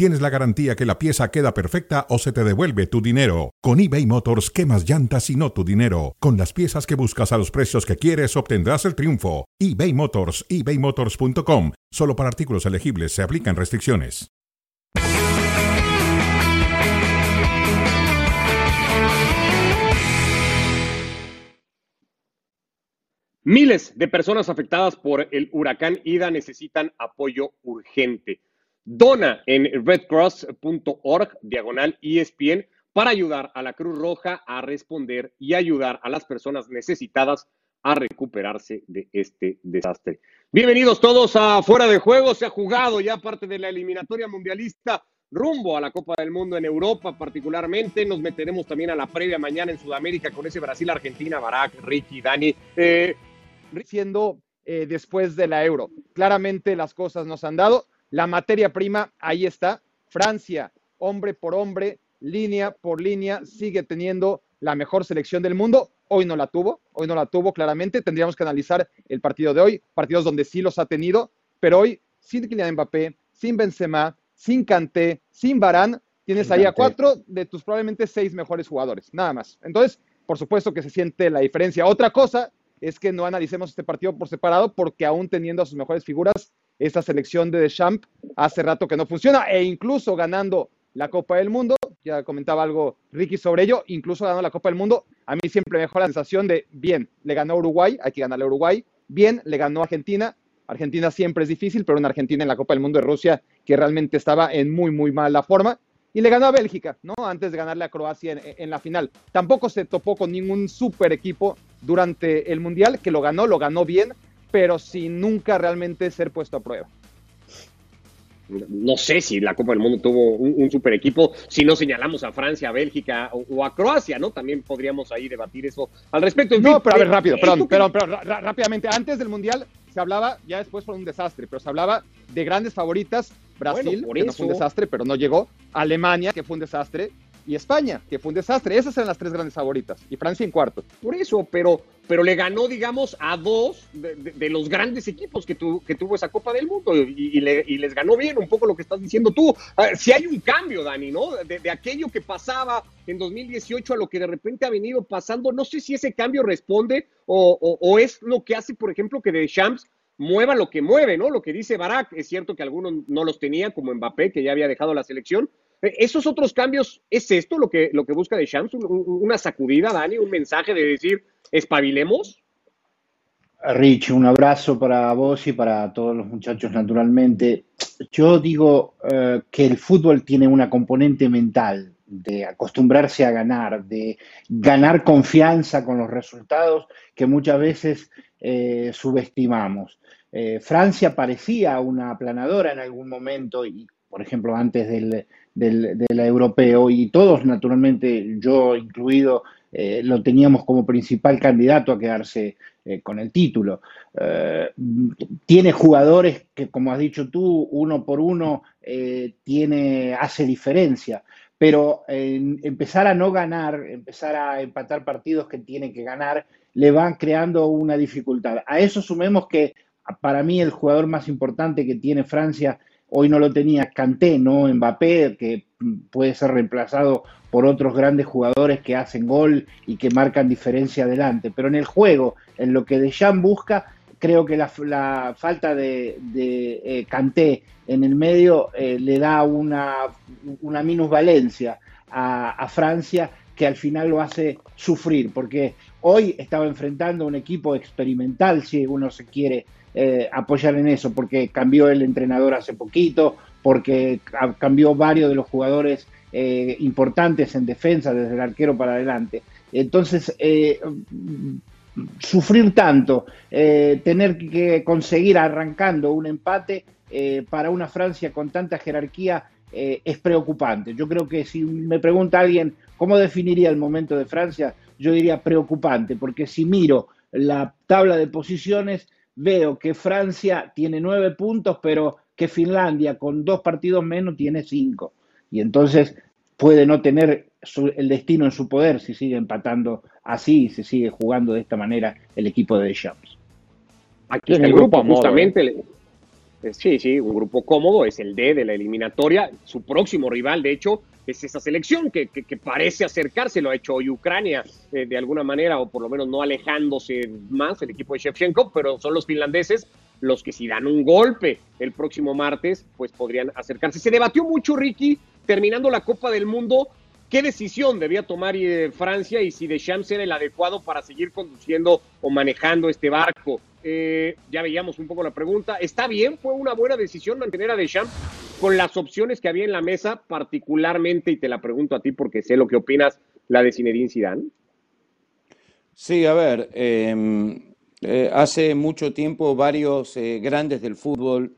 tienes la garantía que la pieza queda perfecta o se te devuelve tu dinero. Con eBay Motors, quemas llantas y no tu dinero. Con las piezas que buscas a los precios que quieres, obtendrás el triunfo. eBay Motors, ebaymotors.com. Solo para artículos elegibles se aplican restricciones. Miles de personas afectadas por el huracán Ida necesitan apoyo urgente. Dona en redcross.org, diagonal ESPN, para ayudar a la Cruz Roja a responder y ayudar a las personas necesitadas a recuperarse de este desastre. Bienvenidos todos a Fuera de Juego. Se ha jugado ya parte de la eliminatoria mundialista rumbo a la Copa del Mundo en Europa particularmente. Nos meteremos también a la previa mañana en Sudamérica con ese Brasil-Argentina, Barak, Ricky, Dani. Eh, siendo eh, después de la Euro. Claramente las cosas nos han dado. La materia prima, ahí está. Francia, hombre por hombre, línea por línea, sigue teniendo la mejor selección del mundo. Hoy no la tuvo, hoy no la tuvo claramente. Tendríamos que analizar el partido de hoy, partidos donde sí los ha tenido, pero hoy sin Kylian Mbappé, sin Benzema, sin Kanté, sin Barán, tienes ahí a cuatro de tus probablemente seis mejores jugadores, nada más. Entonces, por supuesto que se siente la diferencia. Otra cosa es que no analicemos este partido por separado porque aún teniendo a sus mejores figuras, esta selección de Deschamps hace rato que no funciona e incluso ganando la Copa del Mundo, ya comentaba algo Ricky sobre ello, incluso ganando la Copa del Mundo, a mí siempre me dejó la sensación de, bien, le ganó Uruguay, hay que ganarle a Uruguay, bien, le ganó Argentina, Argentina siempre es difícil, pero una Argentina en la Copa del Mundo de Rusia que realmente estaba en muy, muy mala forma, y le ganó a Bélgica, ¿no? Antes de ganarle a Croacia en, la final. Tampoco se topó con ningún super equipo durante el Mundial, que lo ganó, lo ganó bien, pero sin nunca realmente ser puesto a prueba. No sé si la Copa del Mundo tuvo un, super equipo, si no señalamos a Francia, a Bélgica o, a Croacia, ¿no? También podríamos ahí debatir eso al respecto. no, pero a ver, eh, rápido, perdón, perdón, pero rápidamente, antes del Mundial se hablaba, ya después fue un desastre, pero se hablaba de grandes favoritas, Brasil, que no fue un desastre, pero no llegó, Alemania, que fue un desastre, y España, que fue un desastre. Esas eran las tres grandes favoritas. Y Francia en cuarto. Por eso, pero, pero le ganó, digamos, a dos de, los grandes equipos que, que tuvo esa Copa del Mundo y, les ganó bien, un poco lo que estás diciendo tú. si hay un cambio, Dani, ¿no? De, aquello que pasaba en 2018 a lo que de repente ha venido pasando, no sé si ese cambio responde o, o es lo que hace, por ejemplo, que de Champs mueva lo que mueve, ¿no? Lo que dice Barak, es cierto que algunos no los tenía, como Mbappé, que ya había dejado la selección, esos otros cambios, ¿es esto lo que, lo que busca de Shams? ¿Una sacudida, Dani? ¿Un mensaje de decir, espabilemos? Rich, un abrazo para vos y para todos los muchachos, naturalmente. Yo digo eh, que el fútbol tiene una componente mental de acostumbrarse a ganar, de ganar confianza con los resultados que muchas veces eh, subestimamos. Eh, Francia parecía una aplanadora en algún momento y, por ejemplo, antes del, del, europeo y todos, naturalmente, yo incluido, eh, lo teníamos como principal candidato a quedarse eh, con el título. Eh, tiene jugadores que, como has dicho tú, uno por uno tiene, hace diferencia, pero empezar a no ganar, empezar a empatar partidos que tiene que ganar, le van creando una dificultad. A eso sumemos que para mí el jugador más importante que tiene Francia Hoy no lo tenía Kanté, no Mbappé, que puede ser reemplazado por otros grandes jugadores que hacen gol y que marcan diferencia adelante. Pero en el juego, en lo que Deschamps busca, creo que la, falta de, de eh, Kanté en el medio eh, le da una, minusvalencia a Francia que al final lo hace sufrir, porque hoy estaba enfrentando un equipo experimental, si uno se quiere eh, apoyar en eso, porque cambió el entrenador hace poquito, porque cambió varios de los jugadores eh, importantes en defensa, desde el arquero para adelante. Entonces, eh, sufrir tanto, tener que conseguir arrancando un empate para una Francia con tanta jerarquía es preocupante. Yo creo que si me pregunta alguien cómo definiría el momento de Francia, yo diría preocupante, porque si miro la tabla de posiciones, veo que Francia tiene nueve puntos, pero que Finlandia con dos partidos menos tiene cinco. Y entonces puede no tener el destino en su poder si sigue empatando así y se sigue jugando de esta manera el equipo de Deschamps. Aquí está el grupo, justamente. Sí, sí, un grupo cómodo, es el D de la eliminatoria. Su próximo rival, de hecho, es esa selección que, parece acercarse, lo ha hecho hoy Ucrania eh, de alguna manera, o por lo menos no alejándose más el equipo de Shevchenko, pero son los finlandeses los que si dan un golpe el próximo martes, pues podrían acercarse. Se debatió mucho, Ricky, terminando la Copa del Mundo, qué decisión debía tomar eh, Francia y si Deschamps era el adecuado para seguir conduciendo o manejando este barco. Eh, ya veíamos un poco la pregunta. ¿Está bien? ¿Fue una buena decisión mantener a Deschamps con las opciones que había en la mesa, particularmente, y te la pregunto a ti porque sé lo que opinas, la de Zinedine Zidane? Sí, a ver, em, eh, hace mucho tiempo varios eh, grandes del fútbol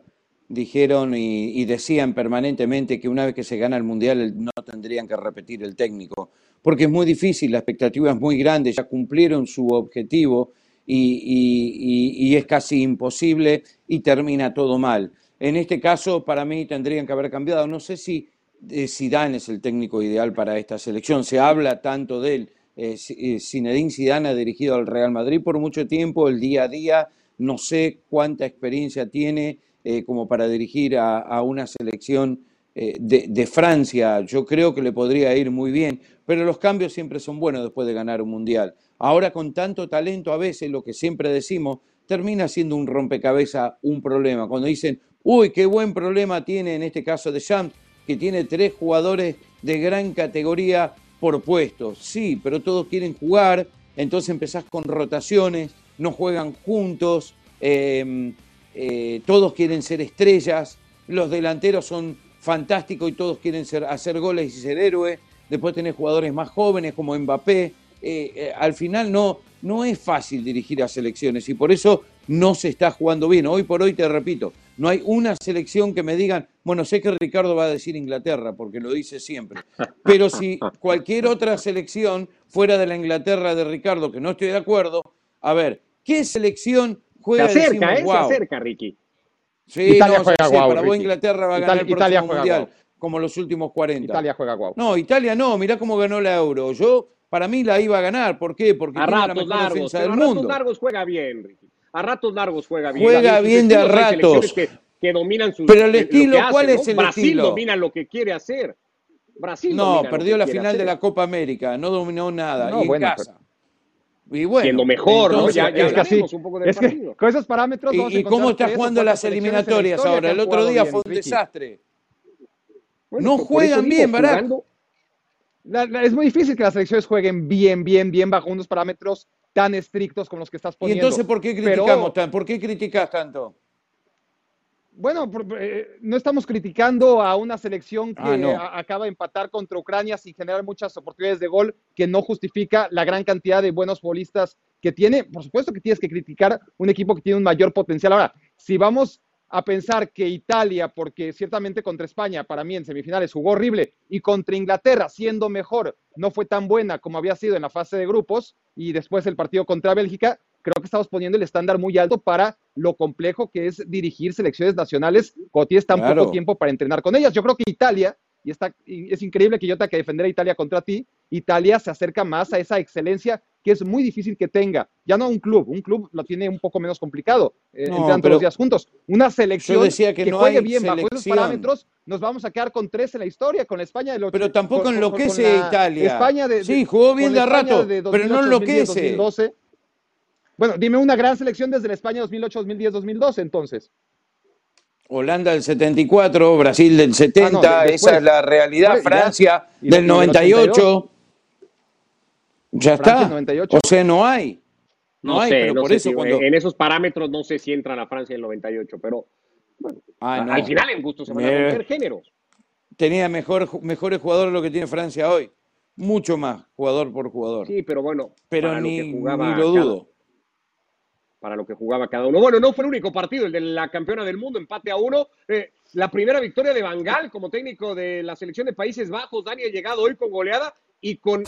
dijeron y, decían permanentemente que una vez que se gana el Mundial no tendrían que repetir el técnico, porque es muy difícil, la expectativa es muy grande, ya cumplieron su objetivo y, es casi imposible y termina todo mal. En este caso, para mí tendrían que haber cambiado. No sé si eh, Zidane es el técnico ideal para esta selección. Se habla tanto de él. Eh, eh, Zinedine Zidane ha dirigido al Real Madrid por mucho tiempo, el día a día. No sé cuánta experiencia tiene como para dirigir a, una selección de, Francia. Yo creo que le podría ir muy bien, pero los cambios siempre son buenos después de ganar un mundial. Ahora con tanto talento a veces lo que siempre decimos termina siendo un rompecabezas, un problema. Cuando dicen, uy, qué buen problema tiene en este caso de Champs, que tiene tres jugadores de gran categoría por puesto. Sí, pero todos quieren jugar, entonces empezás con rotaciones, no juegan juntos, em, eh, todos quieren ser estrellas, los delanteros son fantásticos y todos quieren ser, hacer goles y ser héroes. Después tenés jugadores más jóvenes como Mbappé, eh, eh, al final no, no es fácil dirigir a selecciones y por eso no se está jugando bien. Hoy por hoy, te repito, no hay una selección que me digan, bueno, sé que Ricardo va a decir Inglaterra, porque lo dice siempre, pero si cualquier otra selección fuera de la Inglaterra de Ricardo, que no estoy de acuerdo, a ver, ¿qué selección juega? Se acerca, ¿eh? Se acerca, Ricky. Sí, Italia juega Para vos Inglaterra va a ganar el próximo Mundial, como los últimos 40. Italia juega guau. No, Italia no, mirá cómo ganó la Euro. Yo para mí la iba a ganar. ¿Por qué? Porque a tiene ratos la largos, defensa del a ratos largos juega bien, Ricky. A ratos largos juega bien. Juega bien de a ratos. Que, dominan sus Pero el estilo, ¿cuál es el Brasil estilo? domina lo que quiere hacer. Brasil no, perdió la final de la Copa América, no dominó nada. y en casa. Y bueno, siendo mejor, ¿no? Ya, ya es un poco del es que con esos parámetros. ¿Y, y cómo está jugando las eliminatorias ahora? El otro día fue un desastre. no juegan bien, Barack es muy difícil que las selecciones jueguen bien, bien, bien bajo unos parámetros tan estrictos como los que estás poniendo. ¿Y entonces por qué criticamos tanto? ¿Por qué criticas tanto? Bueno, eh, no estamos criticando a una selección que ah, acaba de empatar contra Ucrania sin generar muchas oportunidades de gol, que no justifica la gran cantidad de buenos futbolistas que tiene. Por supuesto que tienes que criticar un equipo que tiene un mayor potencial. Ahora, si vamos a pensar que Italia, porque ciertamente contra España, para mí en semifinales jugó horrible, y contra Inglaterra, siendo mejor, no fue tan buena como había sido en la fase de grupos, y después el partido contra Bélgica, creo que estamos poniendo el estándar muy alto para lo complejo que es dirigir selecciones nacionales cuando tienes tan poco tiempo para entrenar con ellas. Yo creo que Italia, y, está, y es increíble que yo tenga que defender a Italia contra ti, Italia se acerca más a esa excelencia que es muy difícil que tenga. Ya no un club, un club lo tiene un poco menos complicado, eh, los días juntos. Una selección que, juegue bien bajo esos parámetros, nos vamos a quedar con tres en la historia, con la España de los Pero tampoco enloquece Italia. España de, sí, jugó bien de rato, pero no enloquece. 2012. Bueno, dime una gran selección desde la España 2008, 2010, 2012, entonces. Holanda del 74, Brasil del 70, ah, esa es la realidad. Francia del 98. Ya está. O sea, no hay. No, hay, pero por eso En esos parámetros no sé si entra la Francia en el 98, pero bueno, ah, al final en gusto se van a romper géneros. Tenía mejor, mejores jugadores lo que tiene Francia hoy. Mucho más, jugador por jugador. Sí, pero bueno. Pero ni, lo dudo. para lo que jugaba cada uno. Bueno, no fue el único partido, el de la campeona del mundo, empate a uno. Eh, la primera victoria de Bangal como técnico de la selección de Países Bajos. Dani ha llegado hoy con goleada y con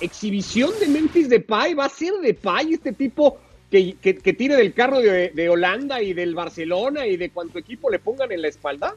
exhibición de Memphis Depay. Va a ser Depay este tipo que, que, tire del carro de, de, Holanda y del Barcelona y de cuanto equipo le pongan en la espalda?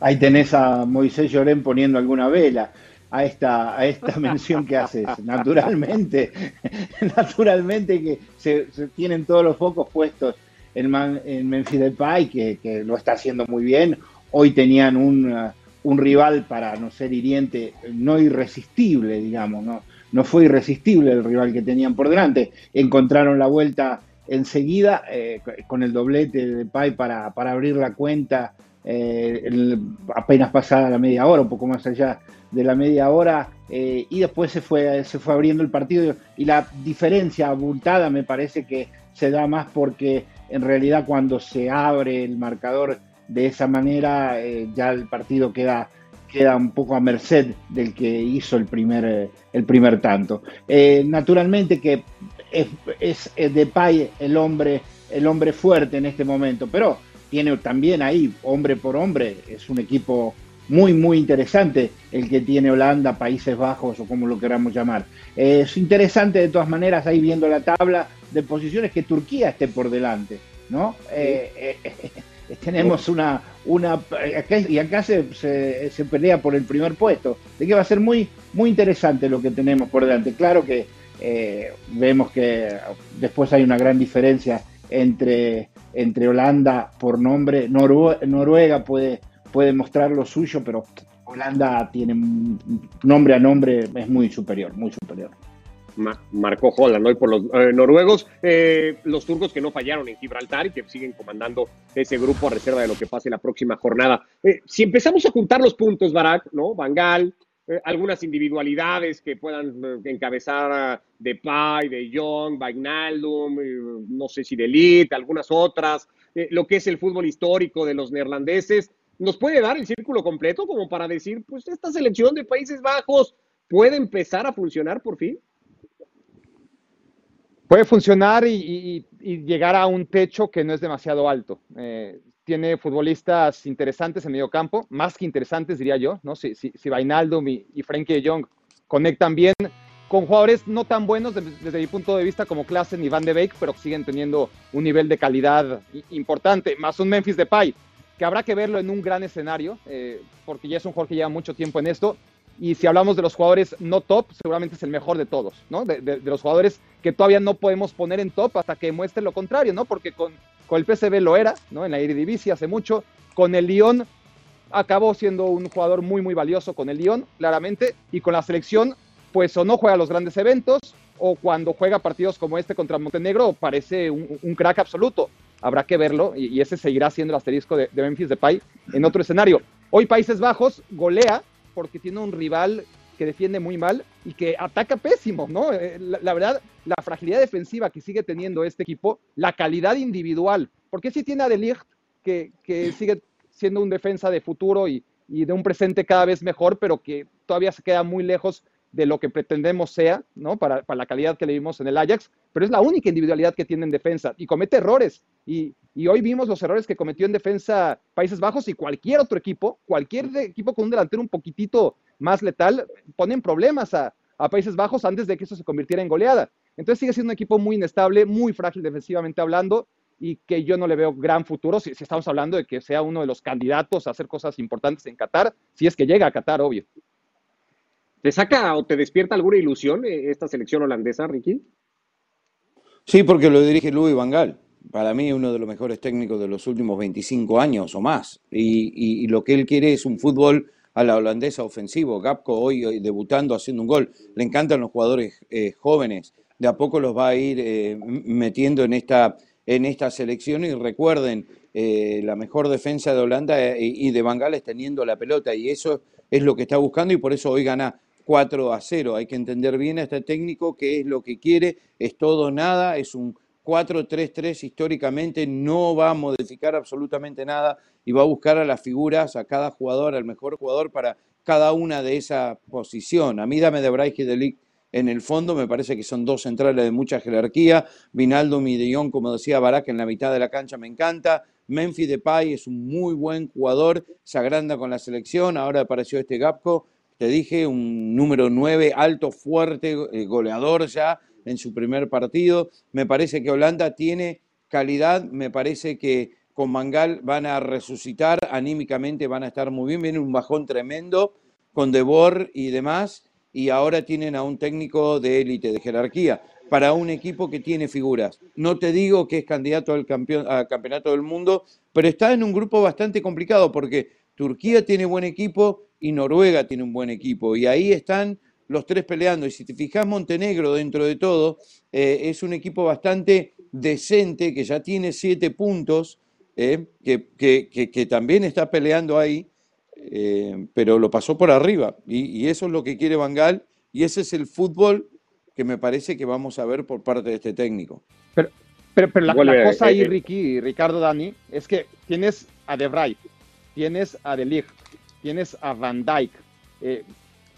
Ahí tenés a Moisés Llorén poniendo alguna vela a esta, a esta mención que haces. Naturalmente, naturalmente que se, tienen todos los focos puestos en, en Memphis Depay, que, que lo está haciendo muy bien. Hoy tenían un, un rival para no ser hiriente, no irresistible, digamos, no, no fue irresistible el rival que tenían por delante. Encontraron la vuelta enseguida eh, con el doblete de Pay para, para abrir la cuenta eh, apenas pasada la media hora, un poco más allá de la media hora, eh, y después se fue, se fue abriendo el partido y la diferencia abultada me parece que se da más porque en realidad cuando se abre el marcador de esa manera ya el partido queda queda un poco a merced del que hizo el primer, eh, el primer tanto. Eh, naturalmente que es, es, es Depay el hombre, el hombre fuerte en este momento, pero tiene también ahí, hombre por hombre, es un equipo muy, muy interesante el que tiene Holanda, Países Bajos o como lo queramos llamar. es interesante de todas maneras ahí viendo la tabla de posiciones que Turquía esté por delante, ¿no? Eh, tenemos una, una y acá se, se, pelea por el primer puesto, de que va a ser muy, muy interesante lo que tenemos por delante. Claro que eh, vemos que después hay una gran diferencia entre, entre Holanda por nombre, Noruega puede, puede mostrar lo suyo, pero Holanda tiene nombre a nombre, es muy superior, muy superior marcó Holland hoy por los eh, noruegos, eh, los turcos que no fallaron en Gibraltar y que siguen comandando ese grupo a reserva de lo que pase la próxima jornada. Eh, si empezamos a juntar los puntos, Barak, ¿no? Bangal, algunas individualidades que puedan encabezar de Pai, de Young, Bagnaldum, no sé si de Elite, algunas otras, lo que es el fútbol histórico de los neerlandeses, ¿nos puede dar el círculo completo como para decir, pues esta selección de Países Bajos puede empezar a funcionar por fin? Puede funcionar y, llegar a un techo que no es demasiado alto. Eh, tiene futbolistas interesantes en medio campo, más que interesantes, diría yo, ¿no? Si, si, si y, Frankie de Jong conectan bien con jugadores no tan buenos desde, mi punto de vista como Klassen y Van de Beek, pero siguen teniendo un nivel de calidad importante, más un Memphis Depay, que habrá que verlo en un gran escenario, eh, porque ya es un jugador que lleva mucho tiempo en esto, y si hablamos de los jugadores no top, seguramente es el mejor de todos, ¿no? De, los jugadores que todavía no podemos poner en top hasta que muestre lo contrario, ¿no? Porque con, con el PSV lo era, ¿no? En la Eredivisie hace mucho, con el Lyon acabó siendo un jugador muy, muy valioso con el Lyon, claramente, y con la selección, pues o no juega los grandes eventos, o cuando juega partidos como este contra Montenegro, parece un, crack absoluto. Habrá que verlo, y, ese seguirá siendo el asterisco de, de Memphis Depay en otro escenario. Hoy Países Bajos golea porque tiene un rival que defiende muy mal y que ataca pésimo, ¿no? Eh, la, verdad, la fragilidad defensiva que sigue teniendo este equipo, la calidad individual, porque sí tiene a que, que sigue siendo un defensa de futuro y, y, de un presente cada vez mejor, pero que todavía se queda muy lejos de lo que pretendemos sea, ¿no? Para, para, la calidad que le vimos en el Ajax, pero es la única individualidad que tiene en defensa y comete errores. Y, y, hoy vimos los errores que cometió en defensa Países Bajos y cualquier otro equipo, cualquier equipo con un delantero un poquitito más letal, ponen problemas a, a Países Bajos antes de que eso se convirtiera en goleada. Entonces sigue siendo un equipo muy inestable, muy frágil defensivamente hablando y que yo no le veo gran futuro si, si estamos hablando de que sea uno de los candidatos a hacer cosas importantes en Qatar, si es que llega a Qatar, obvio. ¿Te saca o te despierta alguna ilusión eh, esta selección holandesa, Ricky? Sí, porque lo dirige Luis Van Para mí, uno de los mejores técnicos de los últimos 25 años o más. Y, lo que él quiere es un fútbol a la holandesa ofensivo. Gapco hoy, debutando, haciendo un gol. Le encantan los jugadores eh, jóvenes. De a poco los va a ir eh, metiendo en esta, en esta selección. Y recuerden, la mejor defensa de Holanda y de Van es teniendo la pelota. Y eso es lo que está buscando y por eso hoy gana 4 a 0. Hay que entender bien a este técnico qué es lo que quiere, es todo nada, es un 4-3-3 históricamente, no va a modificar absolutamente nada y va a buscar a las figuras, a cada jugador, al mejor jugador para cada una de esa posición. A mí dame de Braich y en el fondo, me parece que son dos centrales de mucha jerarquía. Vinaldo Mideón, como decía Barak, en la mitad de la cancha me encanta. Memphis Depay es un muy buen jugador, se agranda con la selección, ahora apareció este Gapco te dije, un número 9 alto, fuerte, eh, goleador ya, en su primer partido. Me parece que Holanda tiene calidad, me parece que con Mangal van a resucitar, anímicamente van a estar muy bien, viene un bajón tremendo con Debor y demás, y ahora tienen a un técnico de élite, de jerarquía, para un equipo que tiene figuras. No te digo que es candidato al, campeón, al campeonato del mundo, pero está en un grupo bastante complicado porque Turquía tiene buen equipo y Noruega tiene un buen equipo, y ahí están los tres peleando. Y si te fijas, Montenegro, dentro de todo, eh, es un equipo bastante decente, que ya tiene siete puntos, eh, que, también está peleando ahí, eh, pero lo pasó por arriba. Y, eso es lo que quiere Bangal, y ese es el fútbol que me parece que vamos a ver por parte de este técnico. Pero, pero, la, cosa ahí, Ricky, Ricardo, Dani, es que tienes a De Vrij, tienes a De Ligt, tienes a Van Dijk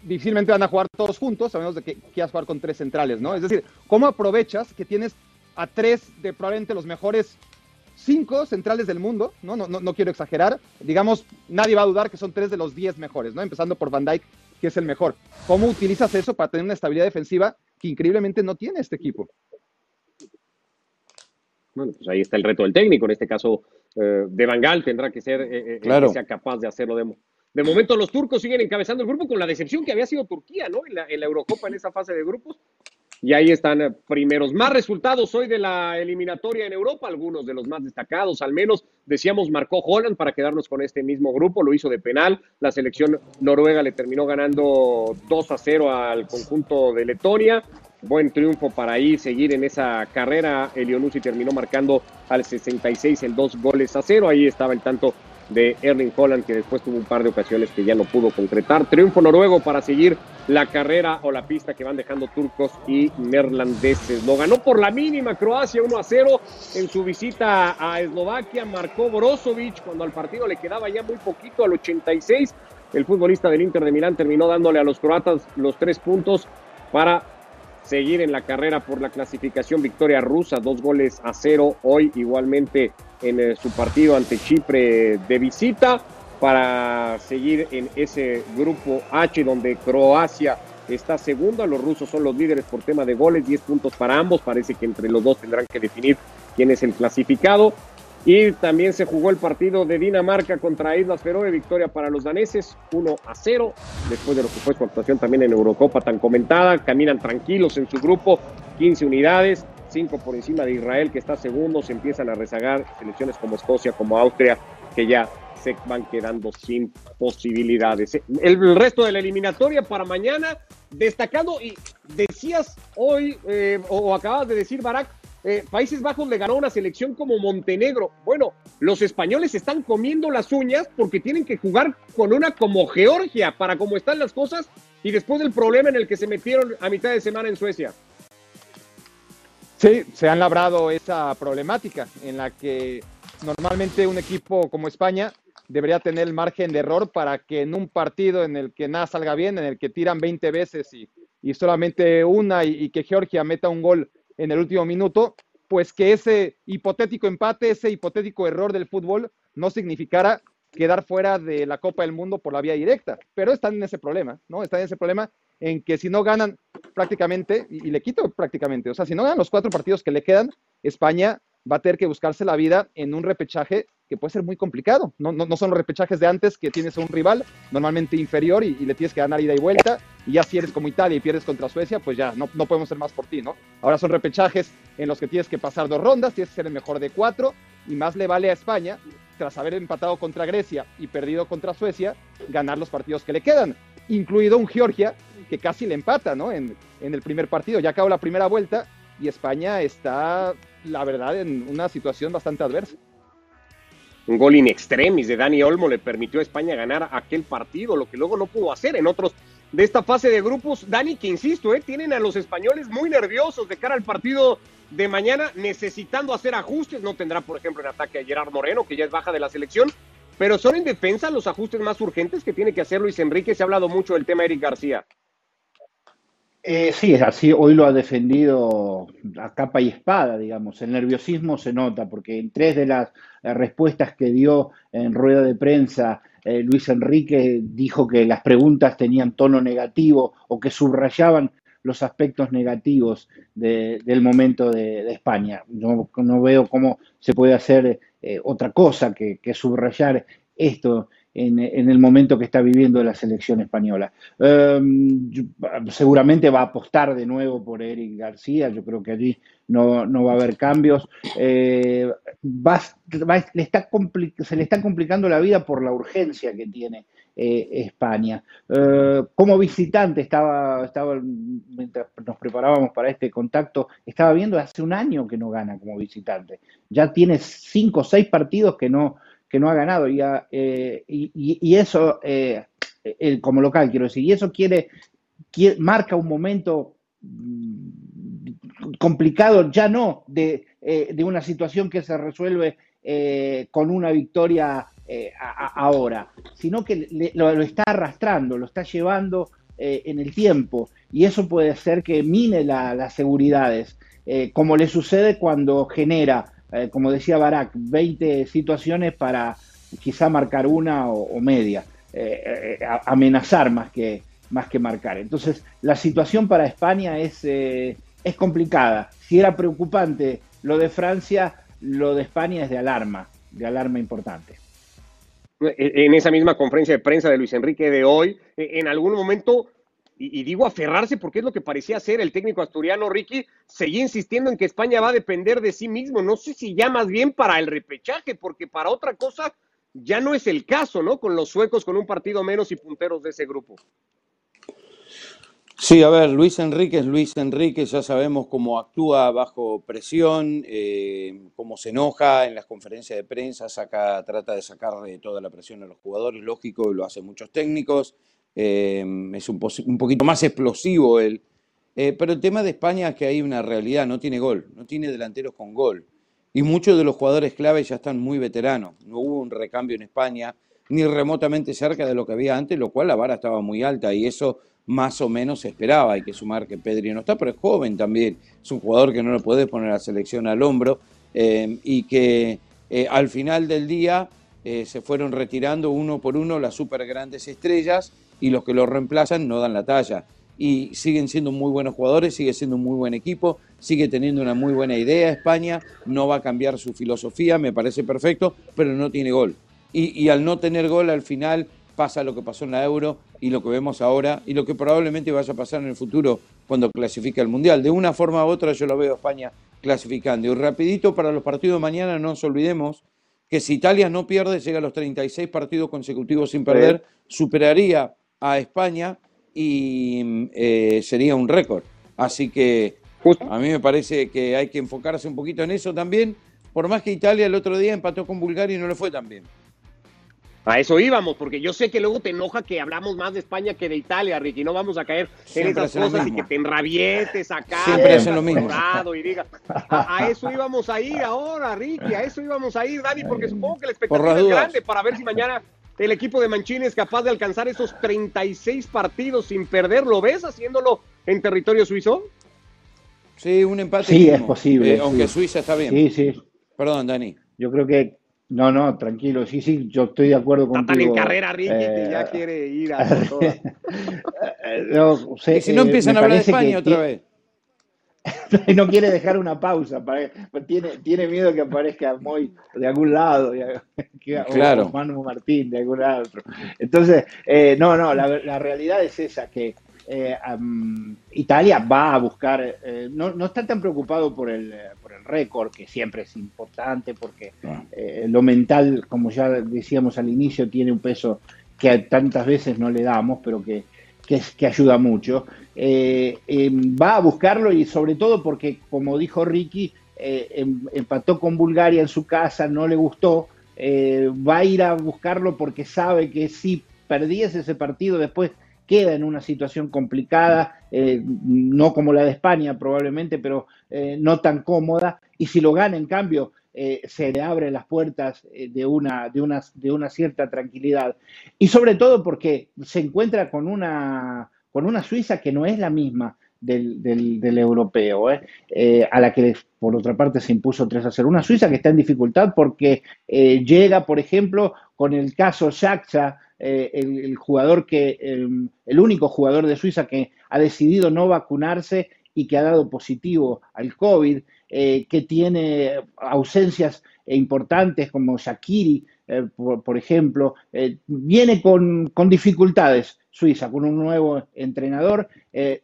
difícilmente van a jugar todos juntos, a menos de que quieras jugar con tres centrales, ¿no? Es decir, ¿cómo aprovechas que tienes a tres de probablemente los mejores cinco centrales del mundo? ¿no? No, no, quiero exagerar. Digamos, nadie va a dudar que son tres de los diez mejores, ¿no? Empezando por Van Dyke, que es el mejor. ¿Cómo utilizas eso para tener una estabilidad defensiva que increíblemente no tiene este equipo? Bueno, pues ahí está el reto del técnico. En este caso, eh, de Bangal tendrá que ser eh, eh que sea capaz de hacerlo de, de momento los turcos siguen encabezando el grupo con la decepción que había sido Turquía, ¿no? En la, Eurocopa en esa fase de grupos. Y ahí están eh, primeros. Más resultados hoy de la eliminatoria en Europa, algunos de los más destacados, al menos decíamos marcó Holland para quedarnos con este mismo grupo, lo hizo de penal. La selección noruega le terminó ganando 2 a 0 al conjunto de Letonia. Buen triunfo para ahí seguir en esa carrera. Elionusi terminó marcando al 66 el dos goles a cero. Ahí estaba el tanto de Erling Holland, que después tuvo un par de ocasiones que ya no pudo concretar. Triunfo noruego para seguir la carrera o la pista que van dejando turcos y neerlandeses. Lo ganó por la mínima Croacia 1 a 0 en su visita a Eslovaquia. Marcó Brozovic cuando al partido le quedaba ya muy poquito, al 86. El futbolista del Inter de Milán terminó dándole a los croatas los tres puntos para seguir en la carrera por la clasificación. Victoria rusa, dos goles a cero hoy igualmente en eh, su partido ante Chipre de visita para seguir en ese grupo H donde Croacia está segunda, los rusos son los líderes por tema de goles, 10 puntos para ambos, parece que entre los dos tendrán que definir quién es el clasificado. Y también se jugó el partido de Dinamarca contra Islas Feroe, victoria para los daneses, 1 a 0, después de lo que fue su actuación también en Eurocopa tan comentada, caminan tranquilos en su grupo, 15 unidades, 5 por encima de Israel que está segundo, se empiezan a rezagar selecciones como Escocia, como Austria, que ya se van quedando sin posibilidades. El, resto de la eliminatoria para mañana, destacado, y decías hoy, eh, o acabas de decir, Barak, eh, Países Bajos le ganó una selección como Montenegro. Bueno, los españoles están comiendo las uñas porque tienen que jugar con una como Georgia para cómo están las cosas y después del problema en el que se metieron a mitad de semana en Suecia. Sí, se han labrado esa problemática en la que normalmente un equipo como España debería tener el margen de error para que en un partido en el que nada salga bien, en el que tiran 20 veces y, solamente una y que Georgia meta un gol en el último minuto, pues que ese hipotético empate, ese hipotético error del fútbol no significara quedar fuera de la Copa del Mundo por la vía directa. Pero están en ese problema, ¿no? Están en ese problema en que si no ganan prácticamente, y, le quito prácticamente, o sea, si no ganan los cuatro partidos que le quedan, España va a tener que buscarse la vida en un repechaje que puede ser muy complicado. No, no, son los repechajes de antes que tienes a un rival normalmente inferior y, le tienes que ganar ida y vuelta. Y ya si eres como Italia y pierdes contra Suecia, pues ya no, no podemos ser más por ti, ¿no? Ahora son repechajes en los que tienes que pasar dos rondas, tienes que ser el mejor de cuatro y más le vale a España, tras haber empatado contra Grecia y perdido contra Suecia, ganar los partidos que le quedan, incluido un Georgia que casi le empata, ¿no? En, en el primer partido. Ya acabó la primera vuelta y España está, la verdad, en una situación bastante adversa. Un gol in extremis de Dani Olmo le permitió a España ganar aquel partido, lo que luego no pudo hacer en otros de esta fase de grupos. Dani, que insisto, ¿eh? tienen a los españoles muy nerviosos de cara al partido de mañana, necesitando hacer ajustes. No tendrá, por ejemplo, en ataque a Gerard Moreno, que ya es baja de la selección, pero son en defensa los ajustes más urgentes que tiene que hacer Luis Enrique. Se ha hablado mucho del tema Eric García. Eh, sí, así. Hoy lo ha defendido a capa y espada, digamos. El nerviosismo se nota, porque en tres de las eh, respuestas que dio en rueda de prensa, eh, Luis Enrique dijo que las preguntas tenían tono negativo o que subrayaban los aspectos negativos del momento de, España. No, veo cómo se puede hacer eh, otra cosa que subrayar esto en, el momento que está viviendo la selección española. Em, seguramente va a apostar de nuevo por Eric García, yo creo que allí no, va a haber cambios. Eh, le está se le está complicando la vida por la urgencia que tiene eh, España. Eh, como visitante, estaba, estaba, mientras nos preparábamos para este contacto, estaba viendo hace un año que no gana como visitante. Ya tiene cinco o seis partidos que no, que no ha ganado. Eh, y, eso, eh, como local, quiero decir, y eso marca un momento mm, complicado, ya no de, eh, una situación que se resuelve con una victoria ahora, sino que lo, está arrastrando, lo está llevando en el tiempo, y eso puede ser que mine las seguridades, como le sucede cuando genera eh, como decía Barak, 20 situaciones para quizá marcar una o, media, eh, eh, amenazar más que, más que marcar. Entonces, la situación para España es, es complicada. Si era preocupante lo de Francia, lo de España es de alarma, de alarma importante. En esa misma conferencia de prensa de Luis Enrique de hoy, en algún momento y, digo aferrarse porque es lo que parecía ser el técnico asturiano Ricky, seguía insistiendo en que España va a depender de sí mismo. No sé si ya más bien para el repechaje, porque para otra cosa ya no es el caso, ¿no? Con los suecos con un partido menos y punteros de ese grupo. Sí, a ver, Luis Enrique es Luis Enrique, ya sabemos cómo actúa bajo presión, eh, cómo se enoja en las conferencias de prensa, saca, trata de sacar toda la presión a los jugadores, lógico, lo hacen muchos técnicos. Em, es un, poquito más explosivo él. Eh, pero el tema de España es que hay una realidad, no tiene gol, no tiene delanteros con gol. Y muchos de los jugadores clave ya están muy veteranos. No hubo un recambio en España, ni remotamente cerca de lo que había antes, lo cual la vara estaba muy alta y eso más o menos se esperaba. Hay que sumar que Pedri no está, pero es joven también. Es un jugador que no le puede poner a la selección al hombro em, y que eh, al final del día eh, se fueron retirando uno por uno las super grandes estrellas y los que lo reemplazan no dan la talla. Y siguen siendo muy buenos jugadores, sigue siendo un muy buen equipo, sigue teniendo una muy buena idea España, no va a cambiar su filosofía, me parece perfecto, pero no tiene gol. Y, al no tener gol al final pasa lo que pasó en la Euro y lo que vemos ahora y lo que probablemente vaya a pasar en el futuro cuando clasifique al Mundial. De una forma u otra yo lo veo a España clasificando. Y rapidito para los partidos de mañana no nos olvidemos que si Italia no pierde, llega a los 36 partidos consecutivos sin perder, superaría a España y eh, sería un récord. Así que a mí me parece que hay que enfocarse un poquito en eso también, por más que Italia el otro día empató con Bulgaria y no le fue tan bien. A eso íbamos, porque yo sé que luego te enoja que hablamos más de España que de Italia, Ricky. No vamos a caer en esas cosas y que te enrabietes acá. Siempre hacen lo mismo. Y diga, a, eso íbamos a ir ahora, Ricky. A eso íbamos a ir, Dani, porque supongo que la expectativa es grande para ver si mañana el equipo de Mancini es capaz de alcanzar esos 36 partidos sin perder. ¿Lo ves haciéndolo en territorio suizo? Sí, un empate. Sí, es posible. Eh, aunque Suiza está bien. Sí, sí. Perdón, Dani. Yo creo que. No, no, tranquilo. Sí, sí, yo estoy de acuerdo contigo. Está tan en carrera, Ricky, que ya eh, quiere ir a no, sé, y si no eh, empiezan a hablar de España otra vez. no quiere dejar una pausa, para, tiene, tiene miedo que aparezca muy de algún lado, claro. o Manu Martín de algún lado. Entonces, eh, no, no, la, realidad es esa, que eh, Italia va a buscar, eh, no, no, está tan preocupado por el, por el récord, que siempre es importante, porque ah. lo mental, como ya decíamos al inicio, tiene un peso que tantas veces no le damos, pero que que, que ayuda mucho. Eh, em, va a buscarlo y sobre todo porque, como dijo Ricky, eh, em, empató con Bulgaria en su casa, no le gustó, eh, va a ir a buscarlo porque sabe que si perdiese ese partido después queda en una situación complicada, no como la de España probablemente, pero no tan cómoda, y si lo gana en cambio eh, se le abren las puertas eh, de, una, de, una, de una cierta tranquilidad. Y sobre todo porque se encuentra con una, con una Suiza que no es la misma del, del, europeo, ¿eh? a la que por otra parte se impuso 3 a 0. Una Suiza que está en dificultad porque llega, por ejemplo, con el caso Shaxa, el, jugador que, el, único jugador de Suiza que ha decidido no vacunarse y que ha dado positivo al COVID, eh, que tiene ausencias importantes como Shakiri, eh, por, ejemplo, eh, viene con, dificultades. Suiza, con un nuevo entrenador,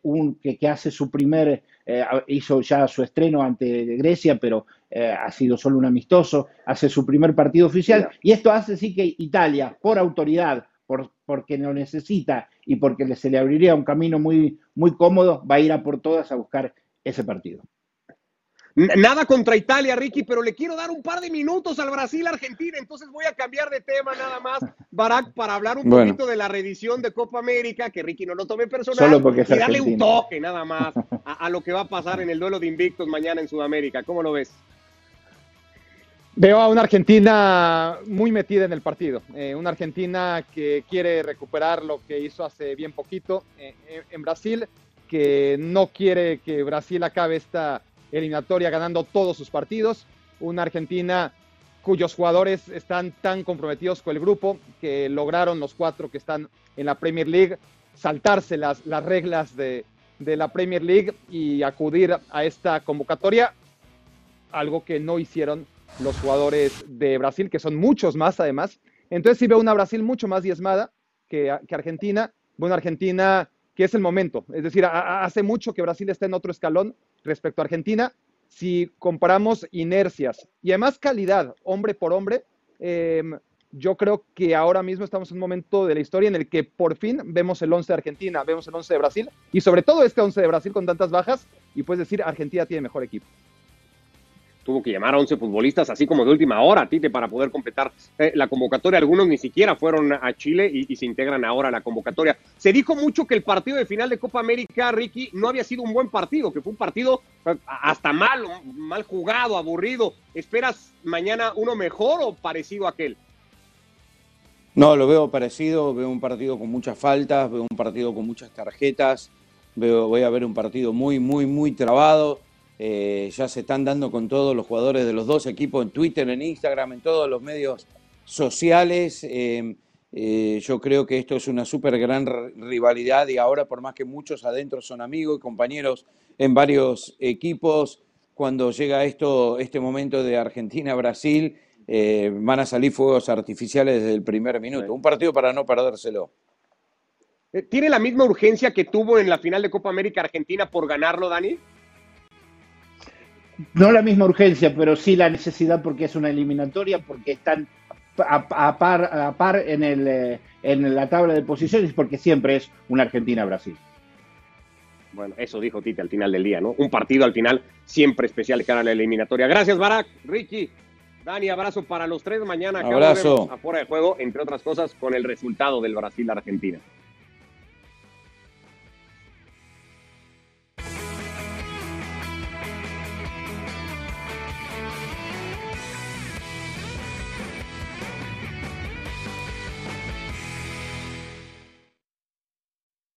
un, que, que, hace su primer, hizo ya su estreno ante Grecia, pero ha sido solo un amistoso, hace su primer partido oficial, y esto hace sí que Italia, por autoridad, por, porque lo necesita y porque se le abriría un camino muy, muy cómodo, va a ir a por todas a buscar ese partido. Nada contra Italia, Ricky, pero le quiero dar un par de minutos al Brasil-Argentina, entonces voy a cambiar de tema nada más, Barack, para hablar un poquito de la revisión de Copa América, que Ricky no lo tome personal, Solo porque y darle un toque nada más a, lo que va a pasar en el duelo de invictos mañana en Sudamérica. ¿Cómo lo ves? Veo a una Argentina muy metida en el partido, eh, una Argentina que quiere recuperar lo que hizo hace bien poquito eh, en Brasil, que no quiere que Brasil acabe esta eliminatoria ganando todos sus partidos, una Argentina cuyos jugadores están tan comprometidos con el grupo que lograron los cuatro que están en la Premier League saltarse las, las reglas de, de la Premier League y acudir a esta convocatoria, algo que no hicieron los jugadores de Brasil, que son muchos más además. Entonces sí veo una Brasil mucho más diezmada que, que Argentina, una Argentina que es el momento. Es decir, hace mucho que Brasil está en otro escalón respecto a Argentina. Si comparamos inercias y además calidad, hombre por hombre, em, yo creo que ahora mismo estamos en un momento de la historia en el que por fin vemos el 11 de Argentina, vemos el 11 de Brasil y sobre todo este 11 de Brasil con tantas bajas y puedes decir Argentina tiene mejor equipo tuvo que llamar a 11 futbolistas, así como de última hora, Tite, para poder completar eh, la convocatoria. Algunos ni siquiera fueron a Chile y, se integran ahora a la convocatoria. Se dijo mucho que el partido de final de Copa América, Ricky, no había sido un buen partido, que fue un partido eh, hasta mal, mal jugado, aburrido. ¿Esperas mañana uno mejor o parecido a aquel? No, lo veo parecido, veo un partido con muchas faltas, veo un partido con muchas tarjetas, veo, voy a ver un partido muy, muy, muy trabado eh, ya se están dando con todos los jugadores de los dos equipos en Twitter, en Instagram, en todos los medios sociales. Eh, eh, yo creo que esto es una súper gran rivalidad y ahora por más que muchos adentro son amigos y compañeros en varios equipos, cuando llega esto, este momento de Argentina-Brasil, van a salir fuegos artificiales desde el primer minuto. Un partido para no perdérselo. ¿Tiene la misma urgencia que tuvo en la final de Copa América Argentina por ganarlo, Dani? No la misma urgencia, pero sí la necesidad porque es una eliminatoria, porque están a, par, a par en, el, eh, en la tabla de posiciones, porque siempre es una Argentina-Brasil. Bueno, eso dijo Tite al final del día, ¿no? Un partido al final siempre especial cara a la eliminatoria. Gracias, Barak, Ricky, Dani, abrazo para los tres. Mañana abrazo. afuera de juego, entre otras cosas, con el resultado del Brasil-Argentina.